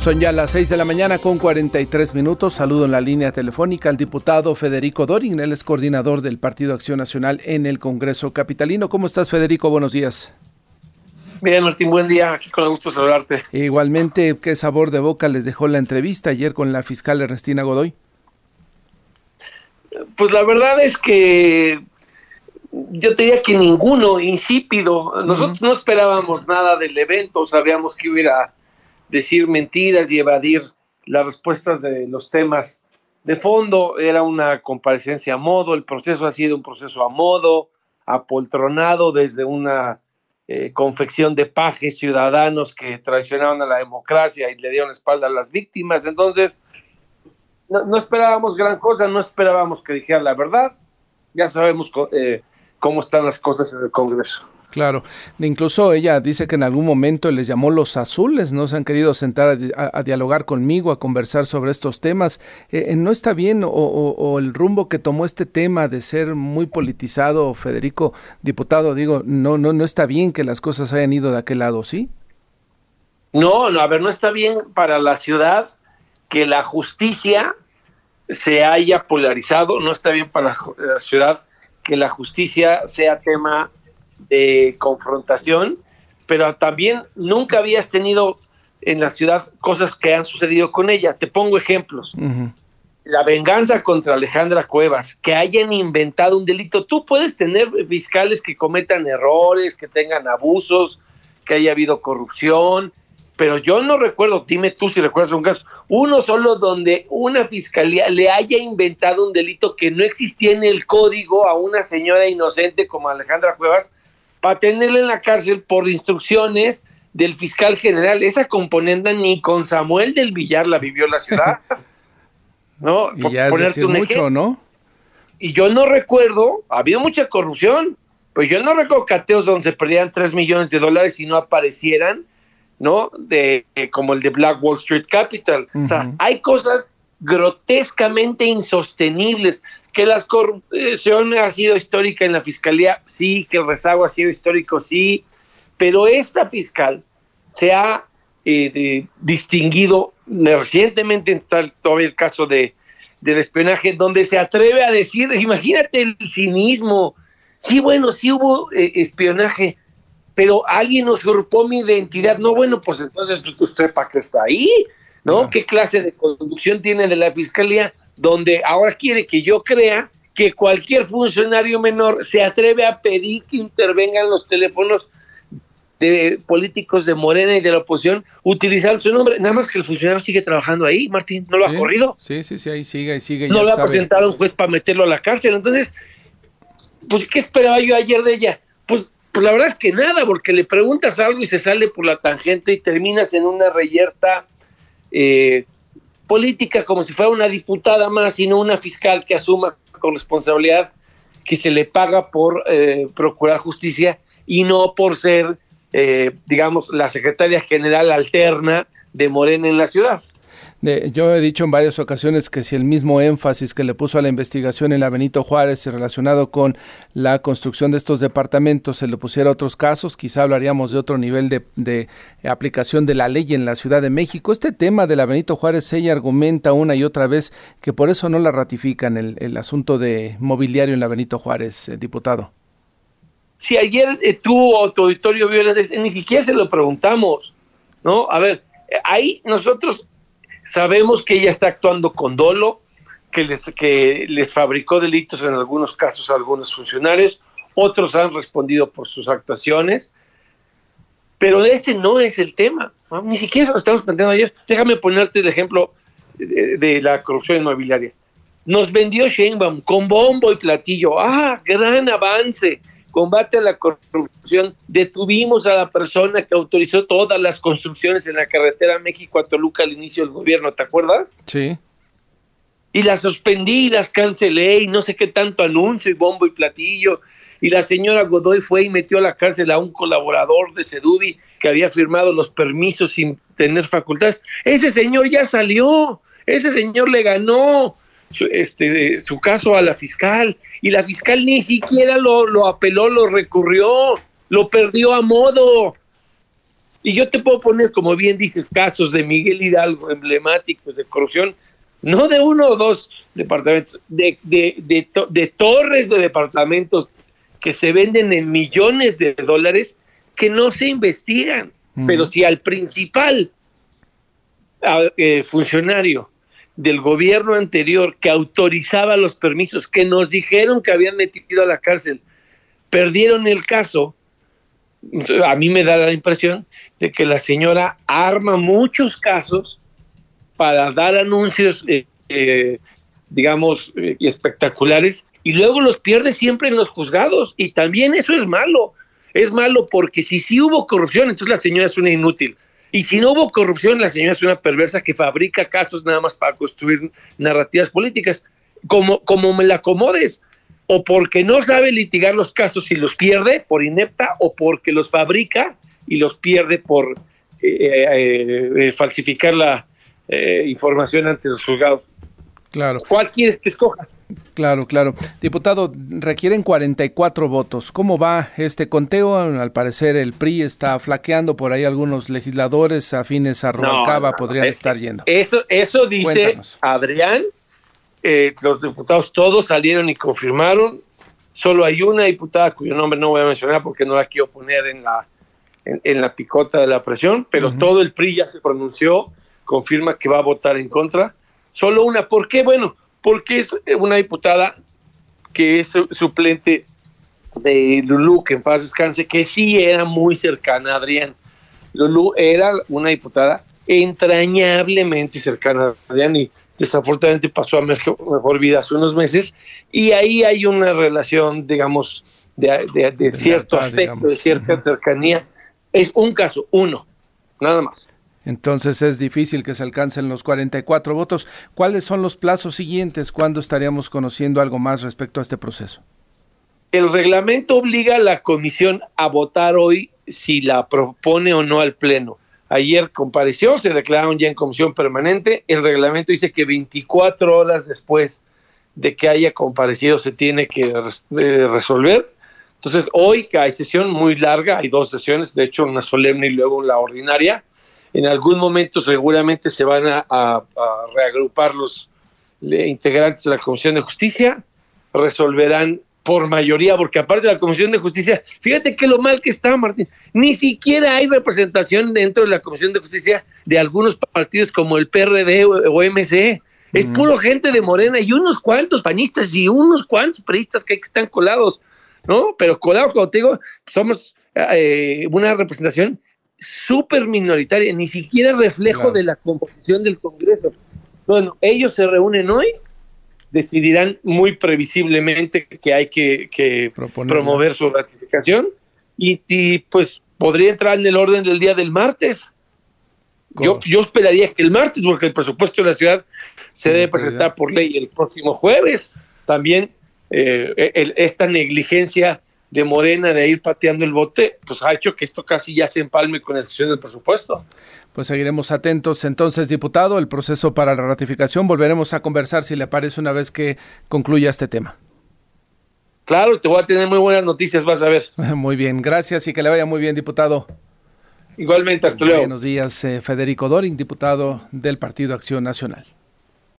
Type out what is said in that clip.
Son ya las 6 de la mañana con 43 minutos. Saludo en la línea telefónica al diputado Federico Dorin, él es coordinador del Partido Acción Nacional en el Congreso Capitalino. ¿Cómo estás, Federico? Buenos días. Bien, Martín, buen día. Aquí con el gusto saludarte. Igualmente, ¿qué sabor de boca les dejó la entrevista ayer con la fiscal Ernestina Godoy? Pues la verdad es que yo diría que ninguno, insípido. Nosotros no esperábamos nada del evento, sabíamos que hubiera decir mentiras y evadir las respuestas de los temas de fondo. Era una comparecencia a modo, el proceso ha sido un proceso a modo, apoltronado desde una eh, confección de pajes ciudadanos que traicionaron a la democracia y le dieron espalda a las víctimas. Entonces, no, esperábamos gran cosa, no esperábamos que dijera la verdad. Ya sabemos eh, cómo están las cosas en el Congreso. Claro, incluso ella dice que en algún momento les llamó los azules, no se han querido sentar a, dialogar conmigo, a conversar sobre estos temas. Eh, eh, ¿No está bien o, el rumbo que tomó este tema de ser muy politizado, Federico, diputado, digo, no, no, no está bien que las cosas hayan ido de aquel lado, ¿sí? No, no, a ver, no está bien para la ciudad que la justicia se haya polarizado, no está bien para la ciudad que la justicia sea tema de confrontación, pero también nunca habías tenido en la ciudad cosas que han sucedido con ella. Te pongo ejemplos. La venganza contra Alejandra Cuevas, que hayan inventado un delito. Tú puedes tener fiscales que cometan errores, que tengan abusos, que haya habido corrupción, pero yo no recuerdo, dime tú si recuerdas un caso, uno solo donde una fiscalía le haya inventado un delito que no existía en el código a una señora inocente como Alejandra Cuevas para tenerla en la cárcel por instrucciones del fiscal general. Esa componente ni con Samuel del Villar la vivió la ciudad. ¿No? Y ya es mucho, ¿no? Y yo no recuerdo, ha habido mucha corrupción, pues yo no recuerdo cateos donde se perdían 3 millones de dólares y no aparecieran, ¿no? De, eh, como el de Black Wall Street Capital. O sea, hay cosas grotescamente insostenibles que la corrupción ha sido histórica en la fiscalía, sí, que el rezago ha sido histórico, sí, pero esta fiscal se ha eh, distinguido recientemente, está todavía el caso de, del espionaje, donde se atreve a decir, imagínate el cinismo, sí, bueno, sí hubo eh, espionaje, pero alguien usurpó mi identidad, no, bueno, pues entonces pues, usted para qué está ahí, ¿no? ¿Qué clase de conducción tiene de la fiscalía? Donde ahora quiere que yo crea que cualquier funcionario menor se atreve a pedir que intervengan los teléfonos de políticos de Morena y de la oposición utilizando su nombre, nada más que el funcionario sigue trabajando ahí, Martín, no lo ha corrido. Sí, sí, sí, ahí sigue, ahí sigue. No lo ha presentado un juez para meterlo a la cárcel, entonces, pues, ¿qué esperaba yo ayer de ella? Pues, pues la verdad es que nada, porque le preguntas algo y se sale por la tangente y terminas en una reyerta eh, política como si fuera una diputada más y no una fiscal que asuma con responsabilidad que se le paga por eh, procurar justicia y no por ser, eh, digamos, la secretaria general alterna de Morena en la ciudad yo he dicho en varias ocasiones que si el mismo énfasis que le puso a la investigación en la Benito Juárez relacionado con la construcción de estos departamentos se le pusiera a otros casos, quizá hablaríamos de otro nivel de, aplicación de la ley en la Ciudad de México. Este tema de la Benito Juárez, ella argumenta una y otra vez que por eso no la ratifican el, asunto de mobiliario en la Benito Juárez, eh, diputado. Si ayer eh, tu auditorio ni siquiera se lo preguntamos, ¿no? A ver, eh, ahí nosotros Sabemos que ella está actuando con dolo, que les, que les fabricó delitos en algunos casos a algunos funcionarios, otros han respondido por sus actuaciones, pero ese no es el tema, ni siquiera lo estamos planteando ayer. Déjame ponerte el ejemplo de, de la corrupción inmobiliaria. Nos vendió Sheinbaum con bombo y platillo, ah, gran avance, combate a la corrupción, detuvimos a la persona que autorizó todas las construcciones en la carretera México a Toluca al inicio del gobierno, ¿te acuerdas? Sí. Y las suspendí, las cancelé y no sé qué tanto anuncio y bombo y platillo. Y la señora Godoy fue y metió a la cárcel a un colaborador de Sedubi que había firmado los permisos sin tener facultades. Ese señor ya salió, ese señor le ganó, su, este, su caso a la fiscal y la fiscal ni siquiera lo, lo apeló, lo recurrió, lo perdió a modo. Y yo te puedo poner, como bien dices, casos de Miguel Hidalgo emblemáticos de corrupción, no de uno o dos departamentos, de, de, de, torres de departamentos que se venden en millones de dólares que no se investigan. Pero si al principal eh, funcionario del gobierno anterior que autorizaba los permisos, que nos dijeron que habían metido a la cárcel, perdieron el caso, a mí me da la impresión de que la señora arma muchos casos para dar anuncios, eh, eh, digamos, eh, espectaculares y luego los pierde siempre en los juzgados. Y también eso es malo. Es malo porque si sí hubo corrupción, entonces la señora es una inútil. Y si no hubo corrupción, la señora es una perversa que fabrica casos nada más para construir narrativas políticas. Como, como me la acomodes o porque no sabe litigar los casos y los pierde por inepta, o porque los fabrica y los pierde por eh, eh, eh, falsificar la información ante los juzgados. Claro. ¿Cuál quieres que escoja? Claro, claro. Diputado, requieren 44 votos. ¿Cómo va este conteo? Al parecer el PRI está flaqueando por ahí algunos legisladores afines a Rubalcaba podrían estar yendo. Eso, eso dice Adrián eh, los diputados todos salieron y confirmaron. Solo hay una diputada cuyo nombre no voy a mencionar porque no la quiero poner en la, en, la picota de la presión, pero todo el PRI ya se pronunció, confirma que va a votar en contra. Solo una. ¿Por qué? Bueno, porque es una diputada que es suplente de Lulú, que en paz descanse, que sí era muy cercana a Adrián. Lulú era una diputada entrañablemente cercana a Adrián y desafortunadamente pasó a mejor, vida hace unos meses, y ahí hay una relación, digamos, de, cierto afecto, de cierta cercanía. Es un caso, uno, nada más. Entonces es difícil que se alcancen los 44 votos. ¿Cuáles son los plazos siguientes? ¿Cuándo estaríamos conociendo algo más respecto a este proceso? El reglamento obliga a la comisión a votar hoy si la propone o no al Pleno. Ayer compareció, se declararon ya en comisión permanente. El reglamento dice que 24 horas después de que haya comparecido se tiene que eh, resolver. Entonces, hoy que hay sesión muy larga, hay dos sesiones, de hecho una solemne y luego la ordinaria. En algún momento seguramente se van a reagrupar los integrantes de la Comisión de Justicia, resolverán por mayoría, porque aparte de la Comisión de Justicia, fíjate que lo mal que está, Martín, ni siquiera hay representación dentro de la Comisión de Justicia de algunos partidos como el PRD o, MC. Es puro gente de Morena y unos cuantos panistas y unos cuantos periodistas que están colados, ¿no? Pero colados, como te digo, somos eh, una representación súper minoritaria, ni siquiera reflejo de la composición del Congreso. Bueno, ellos se reúnen hoy decidirán muy previsiblemente que hay que, promover su ratificación y, pues podría entrar en el orden del día del martes. Yo, yo esperaría que el martes, porque el presupuesto de la ciudad se debe presentar por ley el próximo jueves. También eh, esta negligencia de Morena de ir pateando el bote, pues ha hecho que esto casi ya se empalme con la discusión del presupuesto. Pues seguiremos atentos. Entonces, diputado, el proceso para la ratificación, volveremos a conversar si le parece una vez que concluya este tema. Claro, te voy a tener muy buenas noticias, vas a ver. Muy bien, gracias y que le vaya muy bien, diputado. Igualmente, hasta luego. Buenos días, eh, Federico Doring, diputado del Partido Acción Nacional.